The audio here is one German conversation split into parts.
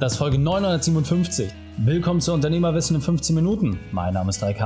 Das ist Folge 957. Willkommen zu Unternehmerwissen in 15 Minuten. Mein Name ist Raik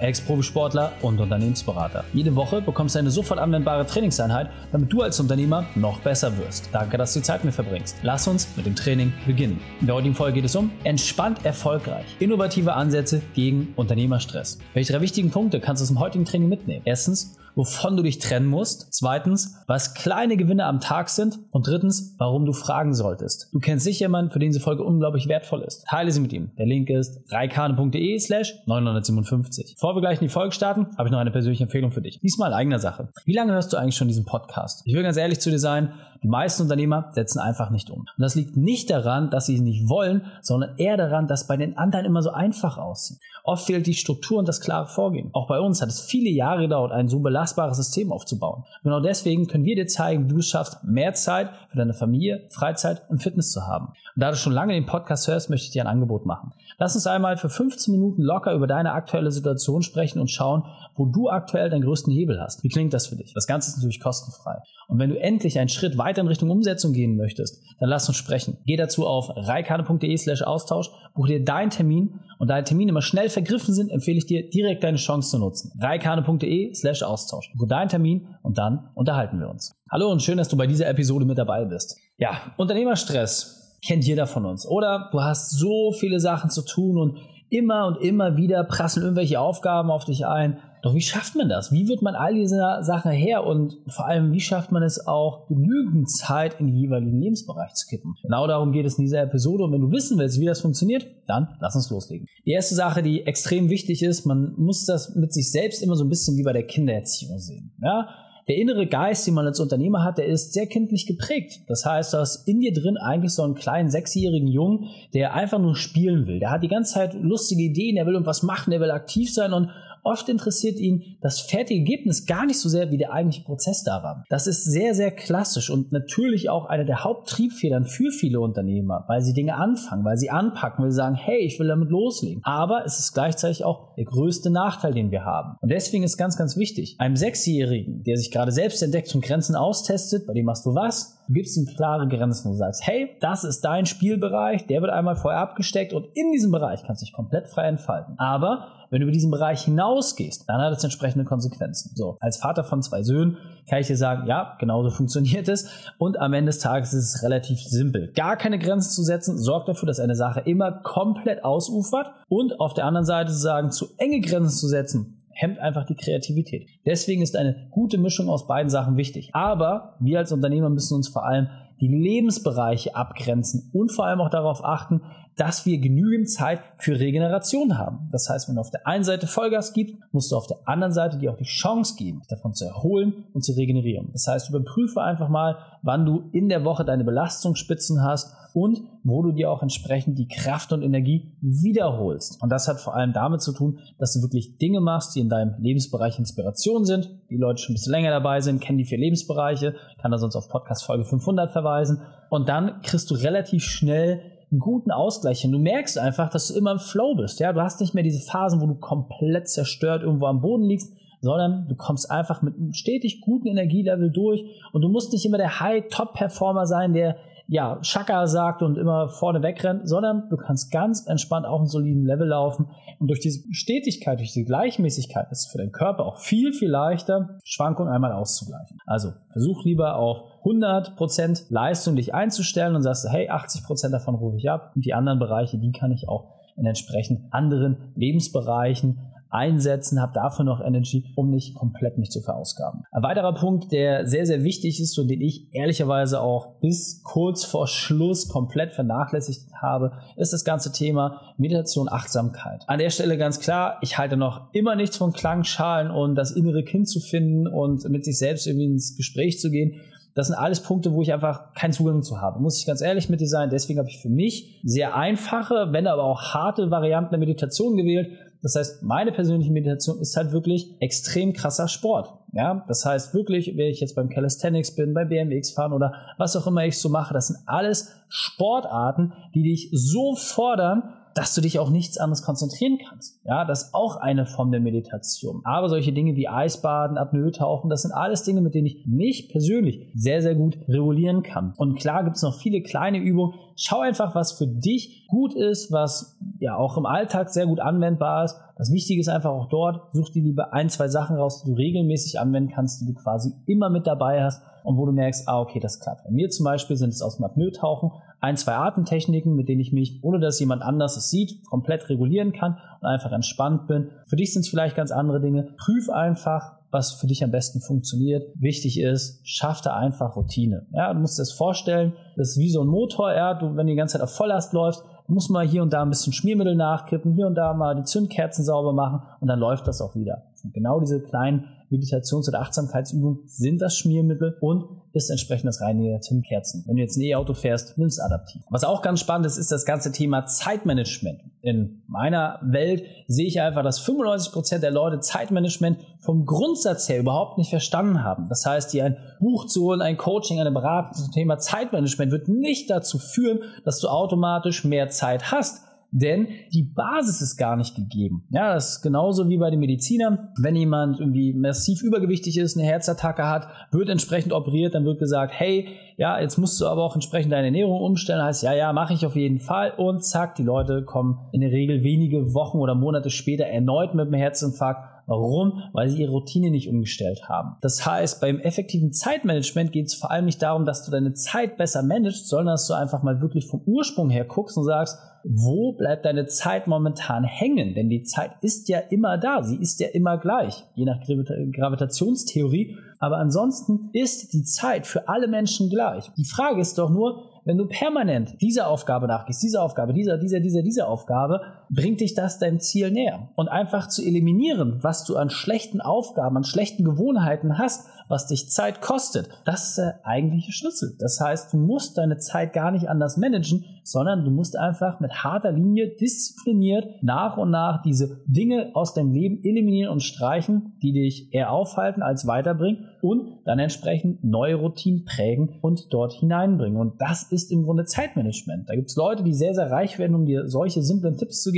Ex-Profisportler und Unternehmensberater. Jede Woche bekommst du eine sofort anwendbare Trainingseinheit, damit du als Unternehmer noch besser wirst. Danke, dass du die Zeit mit verbringst. Lass uns mit dem Training beginnen. In der heutigen Folge geht es um entspannt erfolgreich. Innovative Ansätze gegen Unternehmerstress. Welche drei wichtigen Punkte kannst du aus dem heutigen Training mitnehmen? Erstens, wovon du dich trennen musst. Zweitens, was kleine Gewinne am Tag sind. Und drittens, warum du fragen solltest. Du kennst sicher jemanden, für den diese Folge unglaublich wertvoll ist. Teile sie mit ihm. Der Link ist reikane.de slash 957. Bevor wir gleich in die Folge starten, habe ich noch eine persönliche Empfehlung für dich. Diesmal eigener Sache. Wie lange hörst du eigentlich schon diesen Podcast? Ich will ganz ehrlich zu dir sein, die meisten Unternehmer setzen einfach nicht um. Und das liegt nicht daran, dass sie es nicht wollen, sondern eher daran, dass bei den anderen immer so einfach aussieht. Oft fehlt die Struktur und das klare Vorgehen. Auch bei uns hat es viele Jahre gedauert, ein so belastbares System aufzubauen. Genau deswegen können wir dir zeigen, wie du es schaffst, mehr Zeit für deine Familie, Freizeit und Fitness zu haben. Und da du schon lange den Podcast hörst, möchte ich dir ein Angebot machen. Lass uns einmal für 15 Minuten locker über deine aktuelle Situation sprechen und schauen, wo du aktuell deinen größten Hebel hast. Wie klingt das für dich? Das Ganze ist natürlich kostenfrei. Und wenn du endlich einen Schritt weiter in Richtung Umsetzung gehen möchtest, dann lass uns sprechen. Geh dazu auf reikane.de slash Austausch, buch dir deinen Termin und da Termine immer schnell vergriffen sind, empfehle ich dir direkt deine Chance zu nutzen. reikane.de slash Austausch. Buch deinen Termin und dann unterhalten wir uns. Hallo und schön, dass du bei dieser Episode mit dabei bist. Ja, Unternehmerstress kennt jeder von uns. Oder du hast so viele Sachen zu tun und immer und immer wieder prasseln irgendwelche Aufgaben auf dich ein doch wie schafft man das? Wie wird man all diese Sachen her? Und vor allem, wie schafft man es auch, genügend Zeit in den jeweiligen Lebensbereich zu kippen? Genau darum geht es in dieser Episode. Und wenn du wissen willst, wie das funktioniert, dann lass uns loslegen. Die erste Sache, die extrem wichtig ist, man muss das mit sich selbst immer so ein bisschen wie bei der Kindererziehung sehen. Ja? der innere Geist, den man als Unternehmer hat, der ist sehr kindlich geprägt. Das heißt, du hast in dir drin eigentlich so einen kleinen sechsjährigen Jungen, der einfach nur spielen will. Der hat die ganze Zeit lustige Ideen, der will irgendwas machen, der will aktiv sein und Oft interessiert ihn das fertige Ergebnis gar nicht so sehr wie der eigentliche Prozess da war. Das ist sehr, sehr klassisch und natürlich auch eine der Haupttriebfedern für viele Unternehmer, weil sie Dinge anfangen, weil sie anpacken, weil sie sagen, hey, ich will damit loslegen. Aber es ist gleichzeitig auch der größte Nachteil, den wir haben. Und deswegen ist ganz, ganz wichtig, einem Sechsjährigen, der sich gerade selbst entdeckt und Grenzen austestet, bei dem machst du was? Du gibst ihm klare Grenzen. Du sagst, hey, das ist dein Spielbereich, der wird einmal vorher abgesteckt und in diesem Bereich kannst du dich komplett frei entfalten. Aber wenn du über diesen Bereich hinausgehst, dann hat es entsprechende Konsequenzen. So, als Vater von zwei Söhnen kann ich dir sagen, ja, genauso funktioniert es. Und am Ende des Tages ist es relativ simpel. Gar keine Grenzen zu setzen, sorgt dafür, dass eine Sache immer komplett ausufert. Und auf der anderen Seite zu sagen, zu enge Grenzen zu setzen, hemmt einfach die Kreativität. Deswegen ist eine gute Mischung aus beiden Sachen wichtig. Aber wir als Unternehmer müssen uns vor allem die Lebensbereiche abgrenzen und vor allem auch darauf achten, dass wir genügend Zeit für Regeneration haben. Das heißt, wenn du auf der einen Seite Vollgas gibst, musst du auf der anderen Seite dir auch die Chance geben, dich davon zu erholen und zu regenerieren. Das heißt, überprüfe einfach mal, wann du in der Woche deine Belastungsspitzen hast und wo du dir auch entsprechend die Kraft und Energie wiederholst. Und das hat vor allem damit zu tun, dass du wirklich Dinge machst, die in deinem Lebensbereich Inspiration sind. Die Leute schon ein bisschen länger dabei sind, kennen die vier Lebensbereiche, kann da sonst auf Podcast Folge 500 verweisen. Und dann kriegst du relativ schnell einen guten Ausgleich hin. Du merkst einfach, dass du immer im Flow bist. Ja, du hast nicht mehr diese Phasen, wo du komplett zerstört irgendwo am Boden liegst, sondern du kommst einfach mit einem stetig guten Energielevel durch und du musst nicht immer der High-Top-Performer sein, der ja, Chaka sagt und immer vorne wegrennt, sondern du kannst ganz entspannt auf einem soliden Level laufen. Und durch diese Stetigkeit, durch diese Gleichmäßigkeit ist es für deinen Körper auch viel, viel leichter, Schwankungen einmal auszugleichen. Also versuch lieber auf 100% Leistung dich einzustellen und sagst, hey, 80% davon rufe ich ab und die anderen Bereiche, die kann ich auch in entsprechend anderen Lebensbereichen einsetzen, habe dafür noch Energy, um nicht komplett mich zu verausgaben. Ein weiterer Punkt, der sehr, sehr wichtig ist und den ich ehrlicherweise auch bis kurz vor Schluss komplett vernachlässigt habe, ist das ganze Thema Meditation, Achtsamkeit. An der Stelle ganz klar, ich halte noch immer nichts von Klangschalen und das innere Kind zu finden und mit sich selbst irgendwie ins Gespräch zu gehen. Das sind alles Punkte, wo ich einfach keinen Zugang zu habe. Muss ich ganz ehrlich mit dir sein. Deswegen habe ich für mich sehr einfache, wenn aber auch harte Varianten der Meditation gewählt das heißt, meine persönliche Meditation ist halt wirklich extrem krasser Sport. Ja, das heißt wirklich, wenn ich jetzt beim Calisthenics bin, beim BMX fahren oder was auch immer ich so mache, das sind alles Sportarten, die dich so fordern, dass du dich auf nichts anderes konzentrieren kannst. Ja, das ist auch eine Form der Meditation. Aber solche Dinge wie Eisbaden, Apnoe-Tauchen, das sind alles Dinge, mit denen ich mich persönlich sehr, sehr gut regulieren kann. Und klar gibt es noch viele kleine Übungen. Schau einfach, was für dich gut ist, was ja auch im Alltag sehr gut anwendbar ist. Das Wichtige ist einfach auch dort, such dir lieber ein, zwei Sachen raus, die du regelmäßig anwenden kannst, die du quasi immer mit dabei hast und wo du merkst, ah, okay, das klappt. Bei mir zum Beispiel sind es aus dem Apnoe-Tauchen ein, zwei Atemtechniken, mit denen ich mich, ohne dass jemand anders es sieht, komplett regulieren kann und einfach entspannt bin. Für dich sind es vielleicht ganz andere Dinge. Prüf einfach, was für dich am besten funktioniert. Wichtig ist, schaff da einfach Routine. Ja, du musst dir das vorstellen, das ist wie so ein Motor, ja, du, wenn du die ganze Zeit auf Volllast läufst, muss mal hier und da ein bisschen Schmiermittel nachkippen, hier und da mal die Zündkerzen sauber machen und dann läuft das auch wieder. Und genau diese kleinen Meditations- oder Achtsamkeitsübungen sind das Schmiermittel und ist entsprechend das Reiniger der Zündkerzen. Wenn du jetzt ein E-Auto fährst, nimm es adaptiv. Was auch ganz spannend ist, ist das ganze Thema Zeitmanagement. In meiner Welt sehe ich einfach, dass 95 Prozent der Leute Zeitmanagement vom Grundsatz her überhaupt nicht verstanden haben. Das heißt, dir ein Buch zu holen, ein Coaching, eine Beratung zum Thema Zeitmanagement wird nicht dazu führen, dass du automatisch mehr Zeit hast denn die Basis ist gar nicht gegeben. Ja, das ist genauso wie bei den Medizinern. Wenn jemand irgendwie massiv übergewichtig ist, eine Herzattacke hat, wird entsprechend operiert, dann wird gesagt, hey, ja, jetzt musst du aber auch entsprechend deine Ernährung umstellen. Heißt, ja, ja, mache ich auf jeden Fall. Und zack, die Leute kommen in der Regel wenige Wochen oder Monate später erneut mit einem Herzinfarkt Warum? Weil sie ihre Routine nicht umgestellt haben. Das heißt, beim effektiven Zeitmanagement geht es vor allem nicht darum, dass du deine Zeit besser managst, sondern dass du einfach mal wirklich vom Ursprung her guckst und sagst, wo bleibt deine Zeit momentan hängen? Denn die Zeit ist ja immer da, sie ist ja immer gleich, je nach Gravitationstheorie. Aber ansonsten ist die Zeit für alle Menschen gleich. Die Frage ist doch nur, wenn du permanent dieser Aufgabe nachgehst, dieser Aufgabe, dieser, dieser, dieser, dieser Aufgabe, bringt dich das deinem Ziel näher. Und einfach zu eliminieren, was du an schlechten Aufgaben, an schlechten Gewohnheiten hast, was dich Zeit kostet, das ist der eigentliche Schlüssel. Das heißt, du musst deine Zeit gar nicht anders managen, sondern du musst einfach mit harter Linie diszipliniert nach und nach diese Dinge aus deinem Leben eliminieren und streichen, die dich eher aufhalten als weiterbringen und dann entsprechend neue Routinen prägen und dort hineinbringen. Und das ist im Grunde Zeitmanagement. Da gibt es Leute, die sehr, sehr reich werden, um dir solche simplen Tipps zu geben.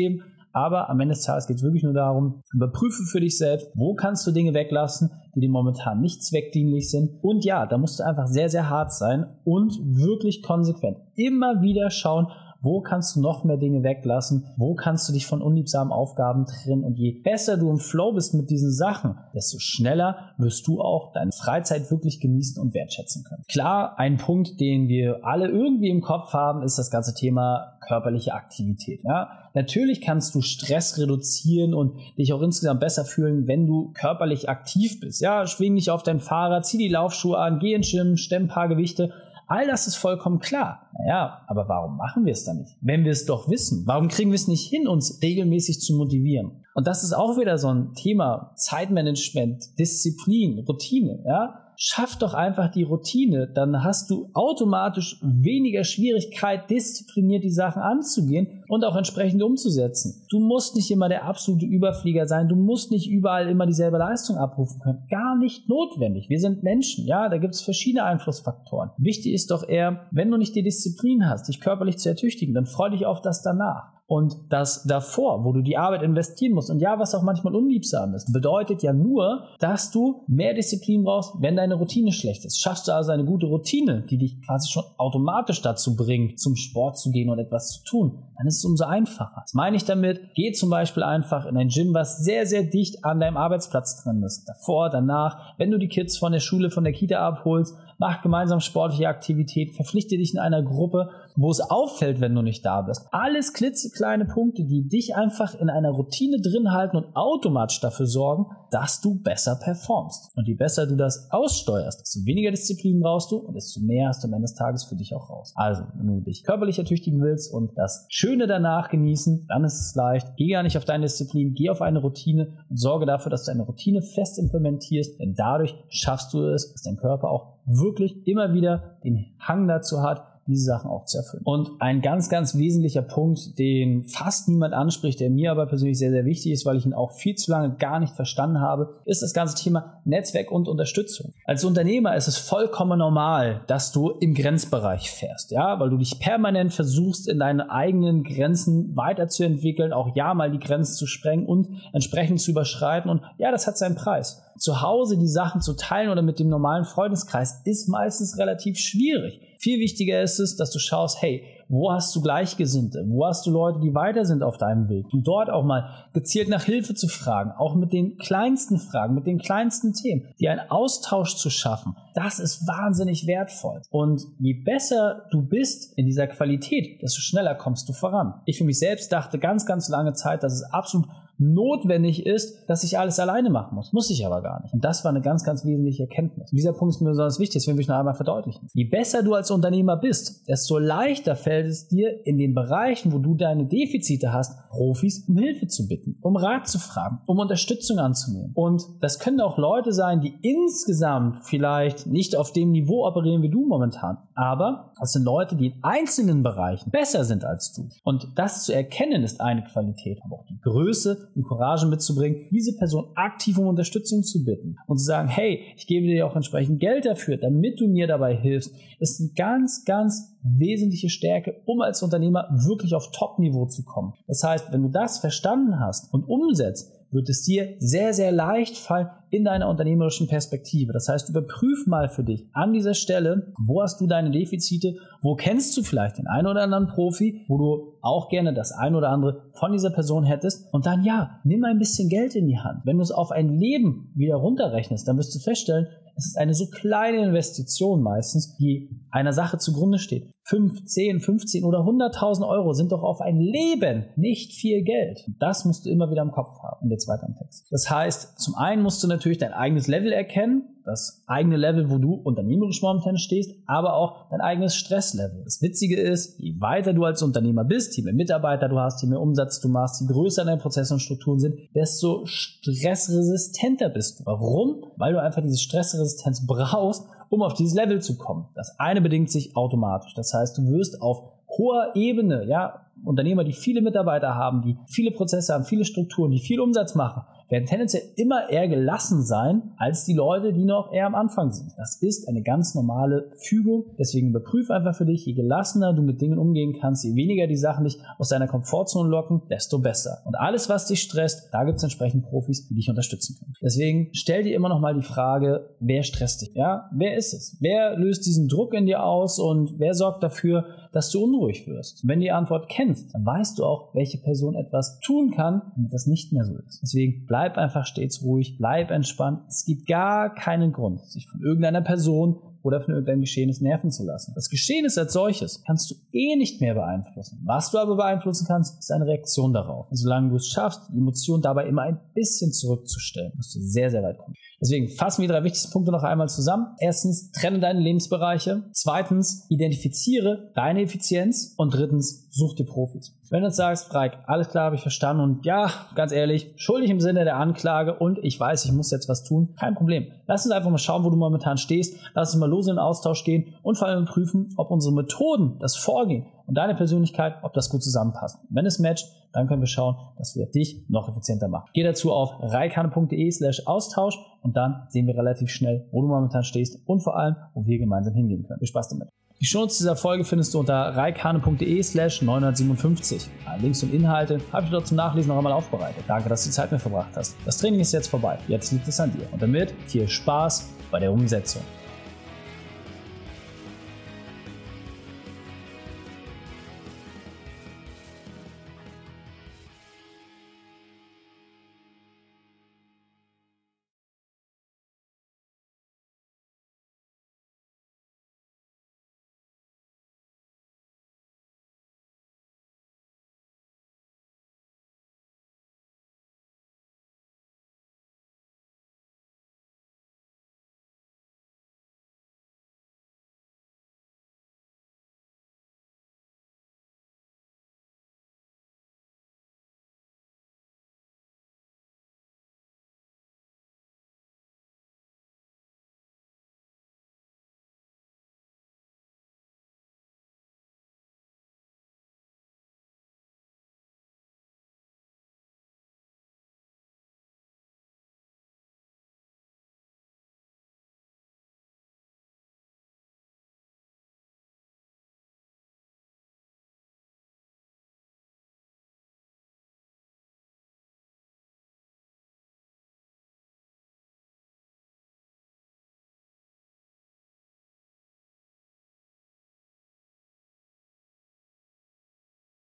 Aber am Ende des Tages geht es wirklich nur darum, überprüfe für dich selbst, wo kannst du Dinge weglassen, die dir momentan nicht zweckdienlich sind. Und ja, da musst du einfach sehr, sehr hart sein und wirklich konsequent immer wieder schauen, wo kannst du noch mehr Dinge weglassen? Wo kannst du dich von unliebsamen Aufgaben trennen? Und je besser du im Flow bist mit diesen Sachen, desto schneller wirst du auch deine Freizeit wirklich genießen und wertschätzen können. Klar, ein Punkt, den wir alle irgendwie im Kopf haben, ist das ganze Thema körperliche Aktivität. Ja? Natürlich kannst du Stress reduzieren und dich auch insgesamt besser fühlen, wenn du körperlich aktiv bist. Ja, schwing dich auf dein Fahrrad, zieh die Laufschuhe an, geh ins Gym, stemm ein paar Gewichte All das ist vollkommen klar. Naja, aber warum machen wir es dann nicht? Wenn wir es doch wissen, warum kriegen wir es nicht hin, uns regelmäßig zu motivieren? Und das ist auch wieder so ein Thema Zeitmanagement, Disziplin, Routine, ja? schaff doch einfach die Routine, dann hast du automatisch weniger Schwierigkeit, diszipliniert die Sachen anzugehen und auch entsprechend umzusetzen. Du musst nicht immer der absolute Überflieger sein, du musst nicht überall immer dieselbe Leistung abrufen können. Gar nicht notwendig. Wir sind Menschen, ja, da gibt es verschiedene Einflussfaktoren. Wichtig ist doch eher, wenn du nicht die Disziplin hast, dich körperlich zu ertüchtigen, dann freu dich auf das danach. Und das davor, wo du die Arbeit investieren musst, und ja, was auch manchmal unliebsam ist, bedeutet ja nur, dass du mehr Disziplin brauchst, wenn deine Routine schlecht ist. Schaffst du also eine gute Routine, die dich quasi schon automatisch dazu bringt, zum Sport zu gehen und etwas zu tun, dann ist es umso einfacher. Was meine ich damit? Geh zum Beispiel einfach in ein Gym, was sehr, sehr dicht an deinem Arbeitsplatz drin ist. Davor, danach, wenn du die Kids von der Schule, von der Kita abholst, mach gemeinsam sportliche Aktivität, verpflichte dich in einer Gruppe, wo es auffällt, wenn du nicht da bist. Alles klitzekleine Punkte, die dich einfach in einer Routine drin halten und automatisch dafür sorgen, dass du besser performst. Und je besser du das aussteuerst, desto weniger Disziplin brauchst du und desto mehr hast du am Ende des Tages für dich auch raus. Also, wenn du dich körperlich ertüchtigen willst und das Schöne danach genießen, dann ist es leicht. Geh gar nicht auf deine Disziplin, geh auf eine Routine und sorge dafür, dass du eine Routine fest implementierst, denn dadurch schaffst du es, dass dein Körper auch wirklich immer wieder den Hang dazu hat, diese Sachen auch zu erfüllen. Und ein ganz, ganz wesentlicher Punkt, den fast niemand anspricht, der mir aber persönlich sehr, sehr wichtig ist, weil ich ihn auch viel zu lange gar nicht verstanden habe, ist das ganze Thema Netzwerk und Unterstützung. Als Unternehmer ist es vollkommen normal, dass du im Grenzbereich fährst, ja, weil du dich permanent versuchst, in deine eigenen Grenzen weiterzuentwickeln, auch ja mal die Grenzen zu sprengen und entsprechend zu überschreiten. Und ja, das hat seinen Preis. Zu Hause die Sachen zu teilen oder mit dem normalen Freundeskreis ist meistens relativ schwierig. Viel wichtiger ist es, dass du schaust, hey, wo hast du Gleichgesinnte? Wo hast du Leute, die weiter sind auf deinem Weg? Und dort auch mal gezielt nach Hilfe zu fragen, auch mit den kleinsten Fragen, mit den kleinsten Themen, die einen Austausch zu schaffen, das ist wahnsinnig wertvoll. Und je besser du bist in dieser Qualität, desto schneller kommst du voran. Ich für mich selbst dachte ganz, ganz lange Zeit, dass es absolut notwendig ist, dass ich alles alleine machen muss. Muss ich aber gar nicht. Und das war eine ganz, ganz wesentliche Erkenntnis. Dieser Punkt ist mir besonders wichtig, deswegen will ich noch einmal verdeutlichen. Je besser du als Unternehmer bist, desto leichter fällt es dir in den Bereichen, wo du deine Defizite hast, Profis um Hilfe zu bitten, um Rat zu fragen, um Unterstützung anzunehmen. Und das können auch Leute sein, die insgesamt vielleicht nicht auf dem Niveau operieren wie du momentan, aber das sind Leute, die in einzelnen Bereichen besser sind als du. Und das zu erkennen ist eine Qualität, aber auch die Größe und Courage mitzubringen, diese Person aktiv um Unterstützung zu bitten und zu sagen, hey, ich gebe dir auch entsprechend Geld dafür, damit du mir dabei hilfst, ist eine ganz, ganz wesentliche Stärke, um als Unternehmer wirklich auf Top-Niveau zu kommen. Das heißt, wenn du das verstanden hast und umsetzt, wird es dir sehr, sehr leicht fallen in deiner unternehmerischen Perspektive. Das heißt, überprüf mal für dich an dieser Stelle, wo hast du deine Defizite, wo kennst du vielleicht den einen oder anderen Profi, wo du auch gerne das ein oder andere von dieser Person hättest und dann ja, nimm ein bisschen Geld in die Hand. Wenn du es auf ein Leben wieder runterrechnest, dann wirst du feststellen, es ist eine so kleine Investition meistens, die einer Sache zugrunde steht. 5, 10, 15 oder 100.000 Euro sind doch auf ein Leben nicht viel Geld. Das musst du immer wieder im Kopf haben, in der zweiten Text. Das heißt, zum einen musst du natürlich dein eigenes Level erkennen, das eigene Level, wo du unternehmerisch momentan stehst, aber auch dein eigenes Stresslevel. Das Witzige ist, je weiter du als Unternehmer bist, je mehr Mitarbeiter du hast, je mehr Umsatz du machst, je größer deine Prozesse und Strukturen sind, desto stressresistenter bist du. Warum? Weil du einfach diese Stressresistenz brauchst, um auf dieses Level zu kommen. Das eine bedingt sich automatisch. Das heißt, du wirst auf hoher Ebene, ja, Unternehmer, die viele Mitarbeiter haben, die viele Prozesse haben, viele Strukturen, die viel Umsatz machen, werden tendenziell immer eher gelassen sein als die Leute, die noch eher am Anfang sind. Das ist eine ganz normale Fügung. Deswegen überprüf einfach für dich, je gelassener du mit Dingen umgehen kannst, je weniger die Sachen dich aus deiner Komfortzone locken, desto besser. Und alles, was dich stresst, da gibt es entsprechend Profis, die dich unterstützen können. Deswegen stell dir immer noch mal die Frage, wer stresst dich? Ja, wer ist es? Wer löst diesen Druck in dir aus und wer sorgt dafür, dass du unruhig wirst? Und wenn du die Antwort kennst, dann weißt du auch, welche Person etwas tun kann, damit das nicht mehr so ist. Deswegen bleib einfach stets ruhig, bleib entspannt. Es gibt gar keinen Grund, sich von irgendeiner Person oder von irgendeinem Geschehnis nerven zu lassen. Das Geschehnis als solches kannst du eh nicht mehr beeinflussen. Was du aber beeinflussen kannst, ist eine Reaktion darauf. Und solange du es schaffst, die Emotion dabei immer ein bisschen zurückzustellen, wirst du sehr, sehr weit kommen. Deswegen fassen wir die drei wichtigsten Punkte noch einmal zusammen. Erstens, trenne deine Lebensbereiche. Zweitens, identifiziere deine Effizienz. Und drittens, such dir Profis. Wenn du jetzt sagst, Reik, alles klar, habe ich verstanden und ja, ganz ehrlich, schuldig im Sinne der Anklage und ich weiß, ich muss jetzt was tun, kein Problem. Lass uns einfach mal schauen, wo du momentan stehst. Lass uns mal los in den Austausch gehen und vor allem prüfen, ob unsere Methoden, das Vorgehen und deine Persönlichkeit, ob das gut zusammenpasst. Wenn es matcht, dann können wir schauen, dass wir dich noch effizienter machen. Geh dazu auf reikane.de slash Austausch und dann sehen wir relativ schnell, wo du momentan stehst und vor allem, wo wir gemeinsam hingehen können. Viel Spaß damit. Die Shownotes dieser Folge findest du unter reikane.de slash 957. Links und Inhalte habe ich dort zum Nachlesen noch einmal aufbereitet. Danke, dass du Zeit mit verbracht hast. Das Training ist jetzt vorbei. Jetzt liegt es an dir. Und damit viel Spaß bei der Umsetzung.